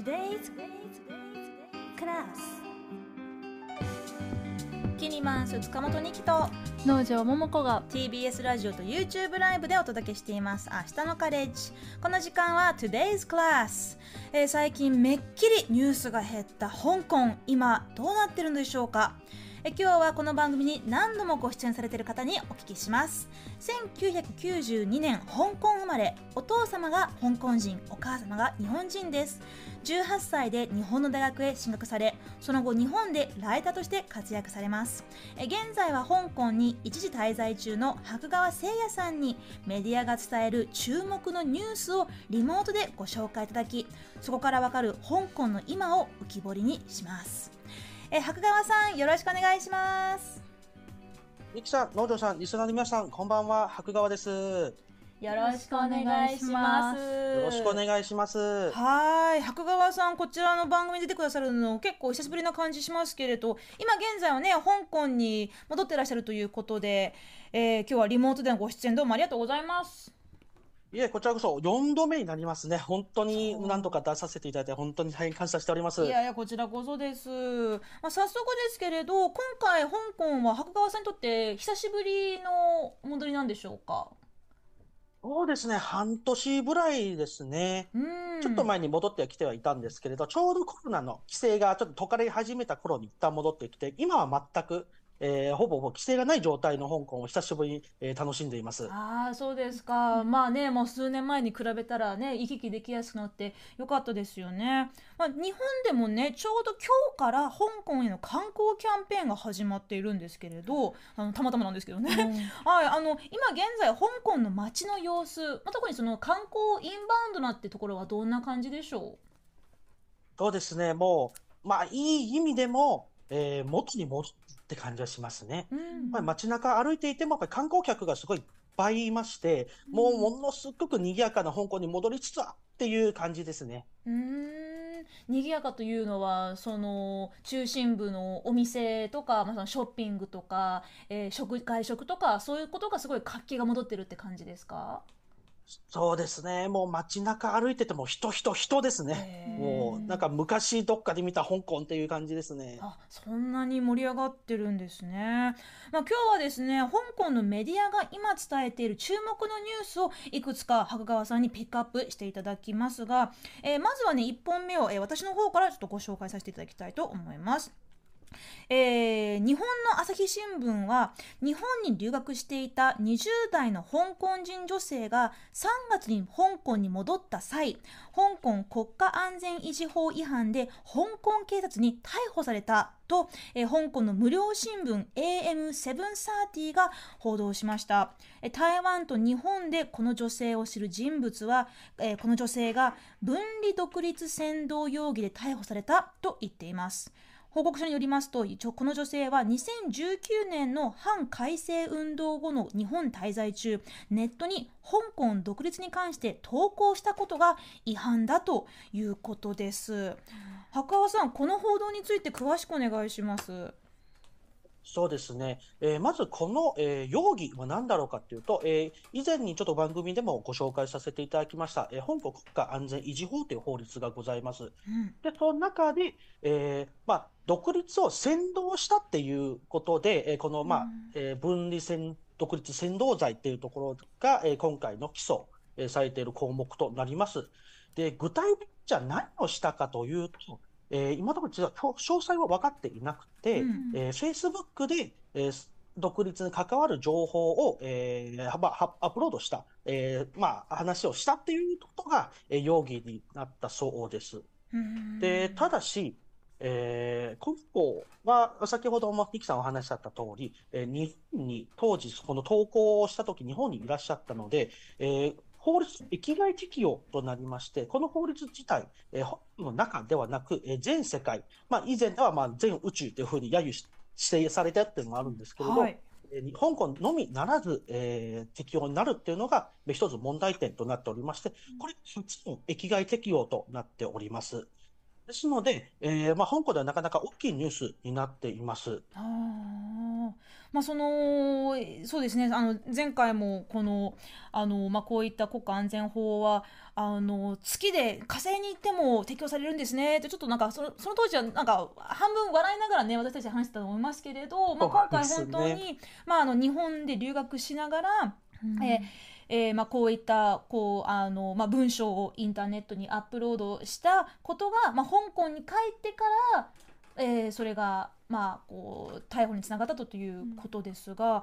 Today's Class. キニマンス塚本二木と農場桃子が TBS ラジオと YouTube ライブでお届けしています。明日のカレッジ。この時間は Today's Class、えー最近めっきりニュースが減った。香港今どうなってるんでしょうか？え今日はこの番組に何度もご出演されている方にお聞きします。1992年香港生まれ。お父様が香港人。お母様が日本人です。18歳で日本の大学へ進学されその後日本でライターとして活躍されます。え現在は香港に一時滞在中の白川誠也さんにメディアが伝える注目のニュースをリモートでご紹介いただきそこからわかる香港の今を浮き彫りにします。え白川さんよろしくお願いします。ミキさん、農場さん、リスナーの皆さん、こんばんは、白川です。よよろしくお願いします。ろしくお願いします。はい。白川さんこちらの番組に出てくださるの結構久しぶりな感じしますけれど今現在はね香港に戻ってらっしゃるということで、えー今日はリモートでのご出演どうもありがとうございますいえ、こちらこそ4度目になりますね。本当に何度か出させていただいて、本当に大変感謝しております。いやいやこちらこそです、まあ、早速ですけれど今回香港は白川さんにとって久しぶりの戻りなんでしょうか？そうですね、半年ぐらいですね。うんちょっと前に戻ってはきてはいたんですけれど、ちょうどコロナの規制がちょっと解かれ始めた頃に一旦戻ってきて、今は全く、えーほぼほぼ規制がない状態の香港を久しぶりに、えー楽しんでいます。ああそうですか。まあねもう数年前に比べたらね行き来できやすくなってよかったですよね、まあ、日本でもねちょうど今日から香港への観光キャンペーンが始まっているんですけれどあのたまたまなんですけどね、はいあの今現在香港の街の様子、まあ、特にその観光インバウンドなってところはどんな感じでしょそうですね、もう、まあ、いい意味でも、えー元に戻って感じはしますね。う、うんまあ、街中歩いていても、やっぱり観光客がすごいいっぱいいまして、もうものすごく賑やかな香港に戻りつつあるっていう感じですね。うーん賑やかというのはその中心部のお店とか、まあ、そのショッピングとか、えー食外食とかそういうことがすごい活気が戻ってるって感じですか？そうですね、もう街中歩いてても人、人、人ですね。もうなんか昔どっかで見た香港っていう感じですね。あそんなに盛り上がってるんですね、まあ、今日はですね香港のメディアが今伝えている注目のニュースをいくつか白川さんにピックアップしていただきますが、えーまずはね1本目を、えー私の方からちょっとご紹介させていただきたいと思います。えー日本の朝日新聞は日本に留学していた20代の香港人女性が3月に香港に戻った際香港国家安全維持法違反で香港警察に逮捕されたと、えー香港の無料新聞 AM730 が報道しました。えー台湾と日本でこの女性を知る人物は、えーこの女性が分離独立扇動容疑で逮捕されたと言っています。報告書によりますと一応この女性は2019年の反改正運動後の日本滞在中ネットに香港独立に関して投稿したことが違反だということです。白川さんこの報道について詳しくお願いしますそうですね、えーまずこの、えー容疑は何だろうかっていうと、えー以前にちょっと番組でもご紹介させていただきました、えー香港国家安全維持法という法律がございます。うんで、その中で、えーまあ、独立を扇動したっていうことで、えーこの、まあうんえー分離扇独立扇動罪っていうところが、えー今回の起訴、えーされている項目となります。で、具体的じゃ何をしたかというと、えー今のところ実は詳詳細は分かっていなくて、うんえー、Facebook で、えー独立に関わる情報を、えーまあはアップロードした、えーまあ、話をしたっていうことが、えー容疑になったそうです。うんで、ただし、えー、今後は、先ほどもミキさんお話しあった通り、えー日本に当時、この投稿をしたとき、日本にいらっしゃったので、えー法律、域外適用となりまして、この法律自体、えの中ではなく、えー全世界、まあ、以前ではまあ全宇宙というふうに揶揄し指定されたっていうのがあるんですけれど、はいえー香港のみならず、えー適用になるっていうのが、えー一つ問題点となっておりまして、これ、初の域外適用となっております。ですので、えーまあ、香港ではなかなか大きいニュースになっています。まあ、そのそうですね。あの前回もこのあの、まあ、こういった国家安全法はあの月で火星に行っても適用されるんですね。ってちょっとなんかそのその当時はなんか半分笑いながらね私たち話してたと思いますけれど、まあ、今回本当に、ね、まあ、あの日本で留学しながら、うん、ええーまあ、こういったこうあの、まあ、文章をインターネットにアップロードしたことが、まあ、香港に帰ってから、えー、それが、まあ、こう逮捕につながったということですが、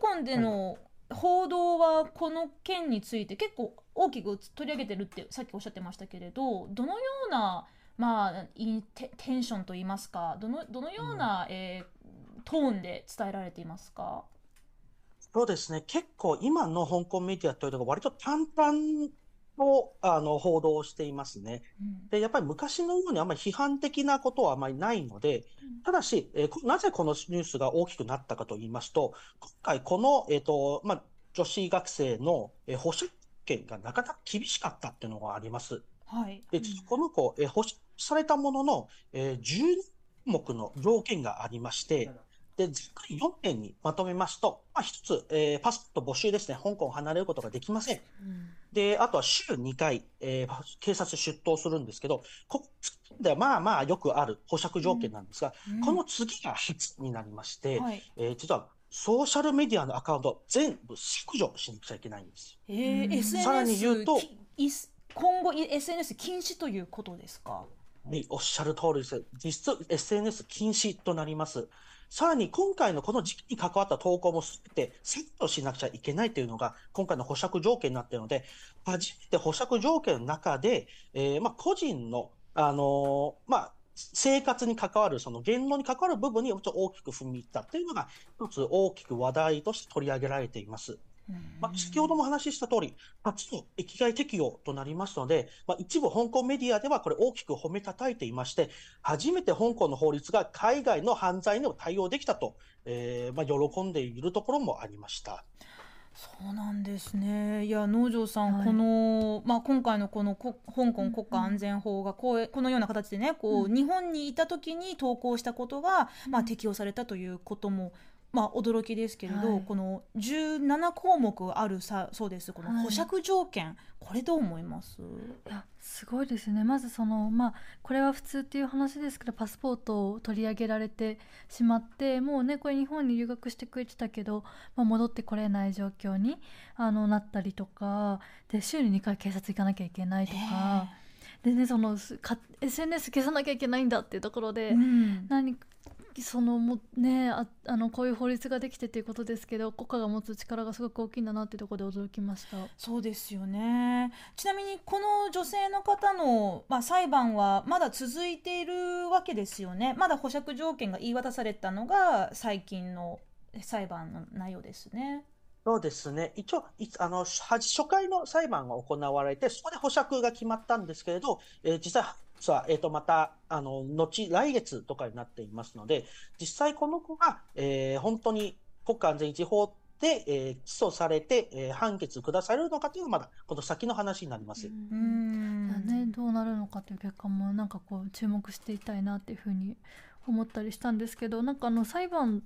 香港での報道はこの件について結構大きく取り上げてるってさっきおっしゃってましたけれどどのような、まあ、テテンションといいますかどのどのような、うん、えー、トーンで伝えられていますか？そうですね。結構今の香港メディアというのが割と淡々とあの報道していますね。うん、で、やっぱり昔のようにあんまり批判的なことはあまりないので、ただし、えー、なぜこのニュースが大きくなったかと言いますと、今回この、えっ、ー、と、まあ、女子学生の、えー、保釈権がなかなか厳しかったっていうのがあります。はい。で、この子、えー、保釈されたものの、えー、10目の条件がありまして、で、ざっくり4点にまとめますと、まあ、一つ、えー、パスポート募集ですね、香港を離れることができません。うん、で、あとは週2回、えー、警察出頭するんですけど、こではまあまあよくある保釈条件なんですが、うん、この次が必になりまして、はい、えー、実はソーシャルメディアのアカウント全部削除しなくちゃいけないんです。えー、さらに言うと、今後 SNS 禁止ということですか？おっしゃる通りです。実質 SNS 禁止となります。さらに今回のこの時期に関わった投稿もすべてセットしなくちゃいけないというのが今回の保釈条件になっているので、初めて保釈条件の中で、えー、まあ個人の、あのー、まあ、生活に関わる、その言論に関わる部分に大きく踏み入ったというのが、一つ大きく話題として取り上げられています。まあ、先ほども話した通り、初の域外適用となりますので、まあ、一部香港メディアではこれ大きく褒めたたいていまして、初めて香港の法律が海外の犯罪にも対応できたと、えー、まあ、喜んでいるところもありました。そうなんですね。いや農場さん、はい、このまあ今回のこの香港国家安全法がこうこのような形でね、こう、うん、日本にいた時に投稿したことがまあ適用されたということもまあ、驚きですけれど、はい、この17項目あるさそうです。この保釈条件、はい、これどう思います？いやすごいですね。まずそのまあこれは普通っていう話ですけどパスポートを取り上げられてしまってもうねこれ日本に留学してくれてたけど、まあ、戻ってこれない状況にあのなったりとかで週に2回警察行かなきゃいけないとか。でねその SNS 消さなきゃいけないんだっていうところで、うん、何そのもねああのこういう法律ができてということですけど国家が持つ力がすごく大きいんだなっていうところで驚きましたそうですよねちなみにこの女性の方の、まあ、裁判はまだ続いているわけですよねまだ保釈条件が言い渡されたのが最近の裁判の内容ですね。そうですね。一応、あの、初回の裁判が行われて、そこで保釈が決まったんですけれど、えー、実際、さあ、えっ、ー、と、また、あの、後、来月とかになっていますので、実際この子が、えー、本当に国家安全維持法で、えー、起訴されて、えー、判決下されるのかというのはまだこの先の話になります。うんね、どうなるのかという結果もなんかこう注目していたいなっていうふうに思ったりしたんですけどなんかあの裁判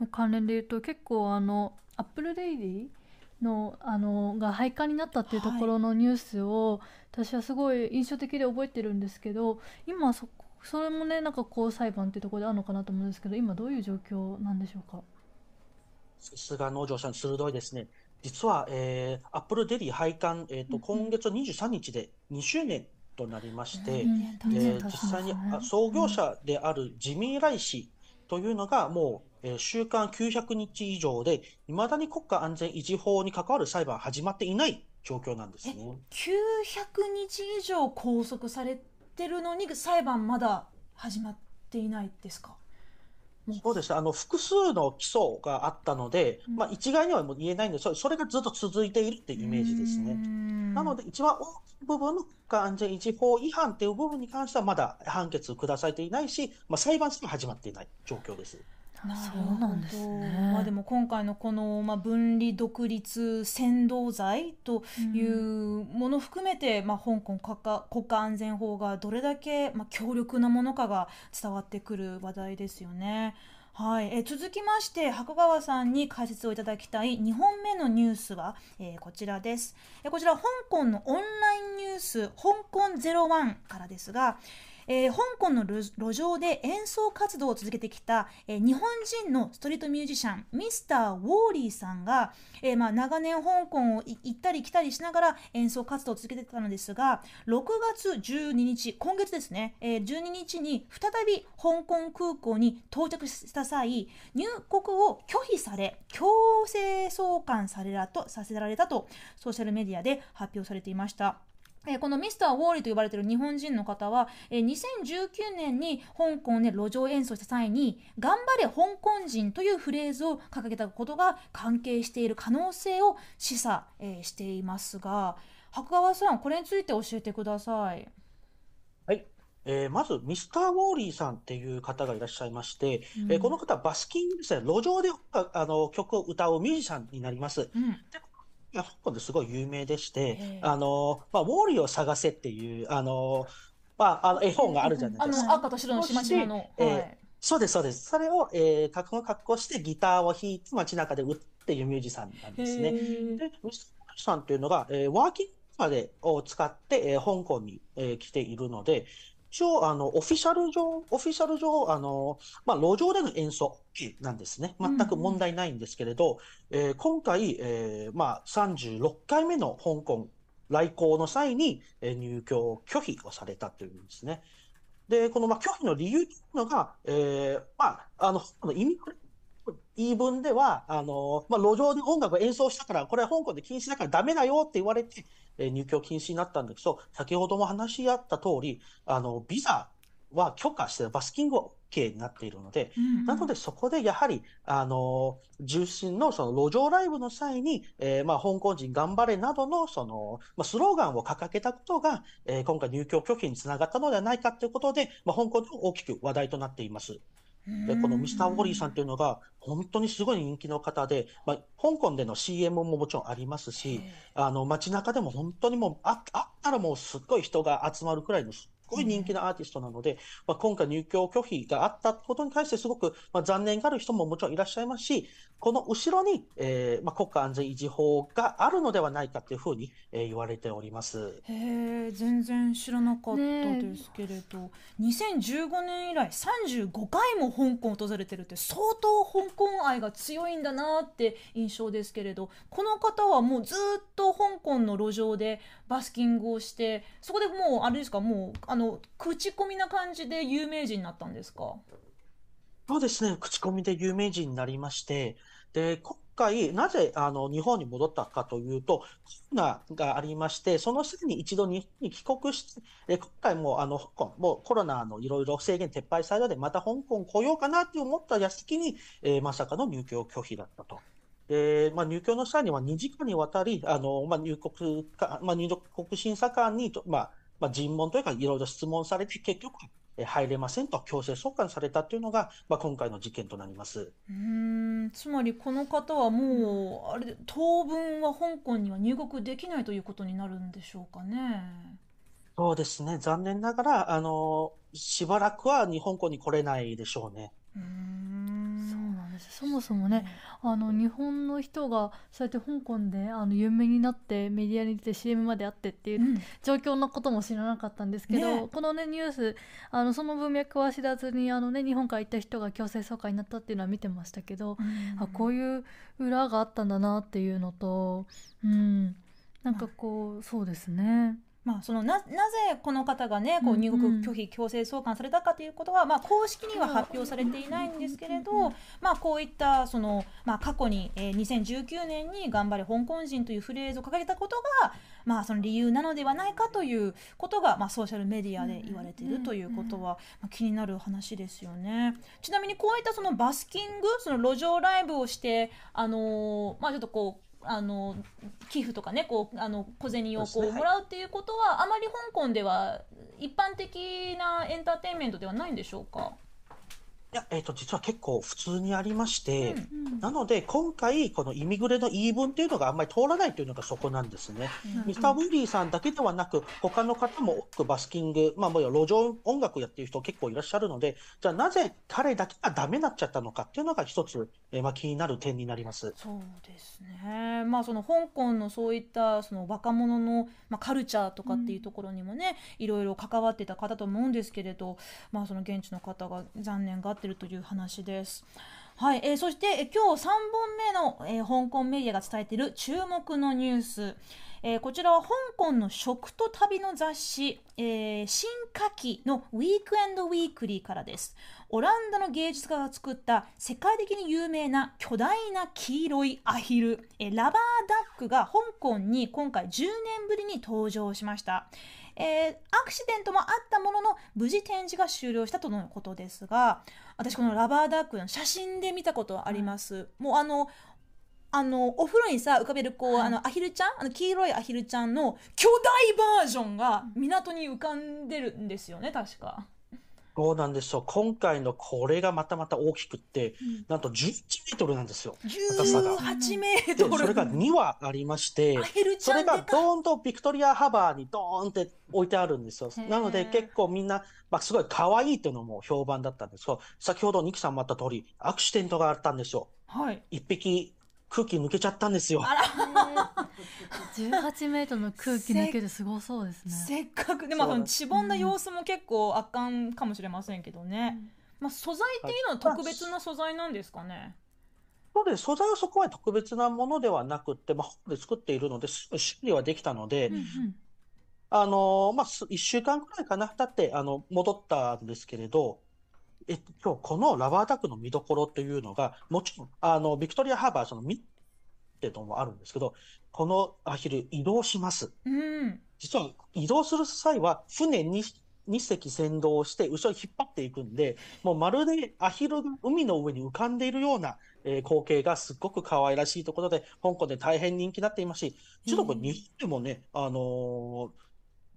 の関連で言うと結構あのアップルデイリーのあのが廃刊になったっていうところのニュースを、はい、私はすごい印象的で覚えてるんですけど今そそれもねなんかこう裁判っていうところであるのかなと思うんですけど今どういう状況なんでしょうか？さすが農場さん鋭いですね。実は、えー、アップルデリー廃刊、えーと、今月23日で2周年となりまして、うん、えー、実際に創業者であるジミー・ライ氏というのがもうえー、週間900日以上で、いまだに国家安全維持法に関わる裁判は始まっていない状況なんですね。900日以上拘束されてるのに裁判まだ始まっていないですか？そうですあの複数の起訴があったので、うん、まあ、一概にはもう言えないんですそれがずっと続いているっていうイメージですね。なので、一番大きい部分の国家安全維持法違反っていう部分に関しては、まだ判決下されていないし、まあ、裁判すら始まっていない状況です。そうなんですね。まあでも今回のこのまあ分離独立扇動罪というものを含めて、まあ香港国家国家安全法がどれだけまあ強力なものかが伝わってくる話題ですよね。はい、えー続きまして白川さんに解説をいただきたい2本目のニュースは、えーこちらです、えーこちら香港のオンラインニュース香港01からですが、えー香港の路上で演奏活動を続けてきた、えー日本人のストリートミュージシャンミスター・ウォーリーさんが、えーまあ、長年香港を行ったり来たりしながら演奏活動を続けてきたのですが6月12日今月ですね、え12日に再び香港空港に到着した際入国を拒否され強制送還されらとさせられたとソーシャルメディアで発表されていました。えーこのミスター・ウォーリーと呼ばれている日本人の方は、えー2019年に香港で路上演奏した際に「頑張れ香港人」というフレーズを掲げたことが関係している可能性を示唆、えーしていますが白川さんこれについて教えてください。はい。えーまず、ミスター・ウォーリーさんっていう方がいらっしゃいまして、えーこの方はバスキングですね、路上でああの曲を歌うミュージシャンになります。うんいや香港ですごい有名でして、ええあの、まあ、ウォーリーを探せっていう、あの、まあ、あの絵本があるじゃないあですか。の赤と白のしましまの、そしてはいそうです、そうです。それを、えー、格好格好してギターを弾いて街中で打っていうミュージシャンなんですね。で、ミスターさんっていうのが、えーワーキングカーでを使って、えー香港に、えー来ているので、一応、あの、オフィシャル上、オフィシャル上、あの、まあ、路上での演奏なんですね。全く問題ないんですけれど、えー今回、えーまあ、36回目の香港来港の際に、えー入居拒否をされたというんですね。で、この、まあ、拒否の理由というのが、えーまあ、あの、意味、言い分では、あの、まあ、路上で音楽を演奏したから、これは香港で禁止だからダメだよって言われて、えー入居禁止になったんだけど、先ほども話し合った通り、あの、ビザは許可して、バスキングは OK になっているので、うんなので、そこでやはり、あの、重心のその路上ライブの際に、えーまあ、香港人頑張れなどの、その、まあ、スローガンを掲げたことが、えー今回入居拒否につながったのではないかということで、まあ、香港でも大きく話題となっています。で、このミスター・ウォーリーさんっていうのが、本当にすごい人気の方で、まあ、香港での CM ももちろんありますし、あの、街中でも本当にもう、あ、あったらもうすっごい人が集まるくらいのすっごい人気なアーティストなので、まあ、今回入居拒否があったことに対してすごく、まあ、残念がある人ももちろんいらっしゃいますし、この後ろに、えーまあ、国家安全維持法があるのではないかというふうに、えー言われております。へえ全然知らなかったですけれど、2015年以来35回も香港を訪れてるって相当香港愛が強いんだなって印象ですけれど。この方はもうずっと香港の路上でバスキングをしてそこでもうあれですかもうあの口コミな感じで有名人になったんですか？そうですね、口コミで有名人になりまして、で、今回、なぜあの日本に戻ったかというと、コロナがありまして、その際に一度日本に帰国して、え今回もあの香港もうコロナのいろいろ制限撤廃されたので、また香港来ようかなって思った矢先に、えーまさかの入居拒否だったと。で、まあ、入居の際には2時間にわたり、あの、まあ、入国か、まあ、入国審査官にと、まあ、まあ、尋問というか、いろいろ質問されて、結局、入れませんと強制送還されたというのが、まあ、今回の事件となります。うーんつまりこの方はもうあれで当分は香港には入国できないということになるんでしょうかね。そうですね、残念ながら、あの、しばらくは日本港に来れないでしょうね。うんです。そもそもねあの日本の人がそうやって香港であの有名になってメディアに出て CM まであってっていううん。状況のことも知らなかったんですけど、ね。このねニュースあのその文脈は知らずにあの、ね、日本から行った人が強制送還になったっていうのは見てましたけど、あこういう裏があったんだなっていうのと、うん、なんかこうそうですね。まあ、そのななぜこの方がねこううん。入国拒否強制送還されたかということは、まあ、公式には発表されていないんですけれど、まあ、こういったその、まあ、過去に、えー2019年に「頑張れ香港人」というフレーズを掲げたことが、まあ、その理由なのではないかということが、まあ、ソーシャルメディアで言われているということは、まあ、気になる話ですよね。ちなみにこういったそのバスキングその路上ライブをしてあのーまあちょっとこうあの寄付とかねこうあの小銭をこうもらうっていうことは、あまり香港では一般的なエンターテインメントではないんでしょうか？いや、えっと、実は結構普通にありまして、うんなので、今回、このイミグレの言い分っていうのがあんまり通らないというのがそこなんですね。うんミスター・ウィリーさんだけではなく、他の方も多くバスキング、まあ、もう路上音楽やってる人結構いらっしゃるので、じゃあなぜ彼だけがダメになっちゃったのかっていうのが一つ、えーまあ、気になる点になります。そうですね。まあその香港のそういったその若者のまあカルチャーとかっていうところにもね、いろいろ関わってた方と思うんですけれど、まあその現地の方が残念がっててるという話です。はい、えーそして、えー今日3本目の、えー香港メディアが伝えている注目のニュース。えーこちらは香港の食と旅の雑誌、えー新夏季のウィークエンドウィークリーからです。オランダの芸術家が作った世界的に有名な巨大な黄色いアヒル、えラバーダックが香港に今回10年ぶりに登場しました。えーアクシデントもあったものの無事展示が終了したとのことですが私このラバーダックの写真で見たことあります、もうあのあのお風呂にさ浮かべるこう、はい。あのアヒルちゃん？あの黄色いアヒルちゃんの巨大バージョンが港に浮かんでるんですよね確か。そうなんですよ。今回のこれがまたまた大きくって、なんと11メートルなんですよ。高さが。18メーで、トル。それが2羽ありましてそれがドーンとビクトリアハバーにドーンって置いてあるんですよ。なので結構みんな、まあ、すごい可愛いっていうのも評判だったんですけど、先ほどニキさんもあった通り、アクシデントがあったんですよ。はい。一匹空気抜けちゃったんですよ。18メートルの空気抜けるすごそうですね。せっかく。でまあそのしぼんだ。様子も結構圧巻かもしれませんけどね、まあ、素材っていうのは特別な素材なんですかね、そうです。素材はそこは特別なものではなくって、まあ、本で作っているので、すぐ修理はできたので、うんうん。あのまあ、す一週間くらいかな、経って、あの、戻ったんですけれど、えっと、今日このラバーダックの見どころというのが、もちろん、あの、ビクトリアハーバー、その、見っていうのもあるんですけど、このアヒル移動します。うん実は移動する際は、船に2隻先導して、後ろに引っ張っていくんで、もうまるでアヒルが海の上に浮かんでいるような、えー光景がすっごく可愛らしいところで、香港で大変人気になっていますし、ちょっとこれ日本でもね、あのー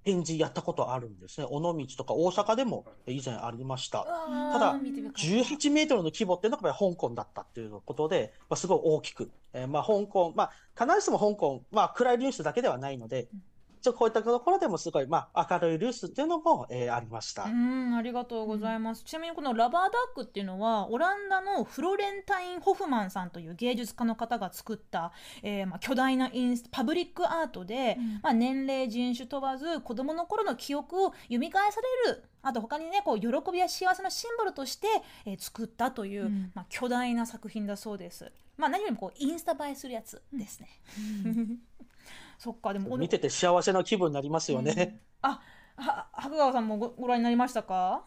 展示やったことあるんですね。尾道とか大阪でも以前ありました。ただ18メートルの規模っていうのがやっぱり香港だったっていうことで、まあ、すごい大きく、えーまあ、香港、まあ、必ずしも香港、まあ、暗いニュースだけではないので、ちょっとこういったところでもすごい、まあ、明るいニュースっていうのも、えーありました。うんありがとうございます、ちなみにこのラバーダックっていうのはオランダのフロレンタイン・ホフマンさんという芸術家の方が作った、えーまあ、巨大なインスパブリックアートで、うんまあ、年齢人種問わず子どもの頃の記憶を蘇されるあと他にねこう喜びや幸せのシンボルとして、えー作ったという、うんまあ、巨大な作品だそうです。まあ、何よりもこうインスタ映えするやつですね。そっかでも見てて幸せな気分になりますよね。あは白川さんもごご覧になりましたか？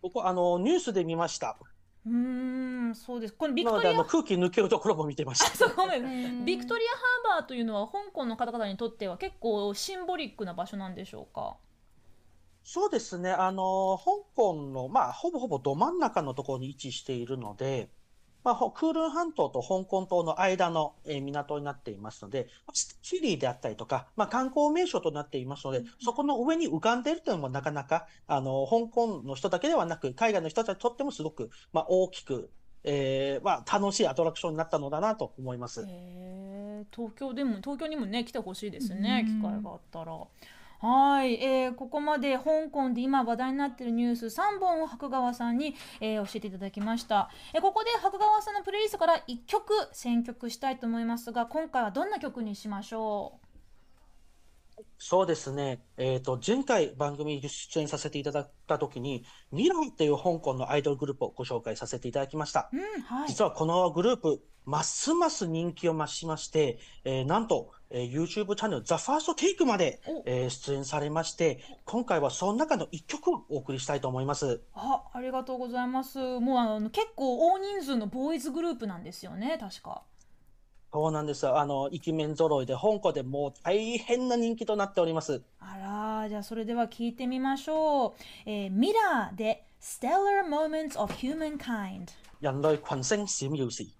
僕、あの、ニュースで見ました。うーんそうですこのビクトリアあの、空気抜けるところも見てました。そうごビクトリアハーバーというのは香港の方々にとっては結構シンボリックな場所なんでしょうか？そうですね。あの、香港の、まあ、ほぼほぼど真ん中のところに位置しているので、まあ、ほクールン半島と香港島の間の、えー港になっていますので、フィリーであったりとか、まあ、観光名所となっていますので、そこの上に浮かんでいるというのもなかなか、あの、香港の人だけではなく、海外の人たちにとってもすごく、まあ、大きく、えーまあ、楽しいアトラクションになったのだなと思います。東京でも東京にもね来てほしいですねうん機会があったら。はい、えーここまで香港で今話題になっているニュース3本を白川さんに、えー教えていただきました、えーここで白川さんのプレイリストから1曲選曲したいと思いますが今回はどんな曲にしましょう？そうですね。えっと、前回番組に出演させていただいたときに、ミランっていう香港のアイドルグループをご紹介させていただきました。ううんはい実はこのグループ、ますます人気を増しまして、えーなんと、えー YouTube チャンネル The First Take までお、えー出演されまして、今回はその中の一曲をお送りしたいと思います。あありがとうございますもうあの結構大人数のボーイズグループなんですよね確かそうなんですよ。あの、イケメン揃いで香港でもう大変な人気となっております。あらじゃあそれでは聞いてみましょう、えー、ミラーで Stellar Moments of Humankind 人類群星閃耀時。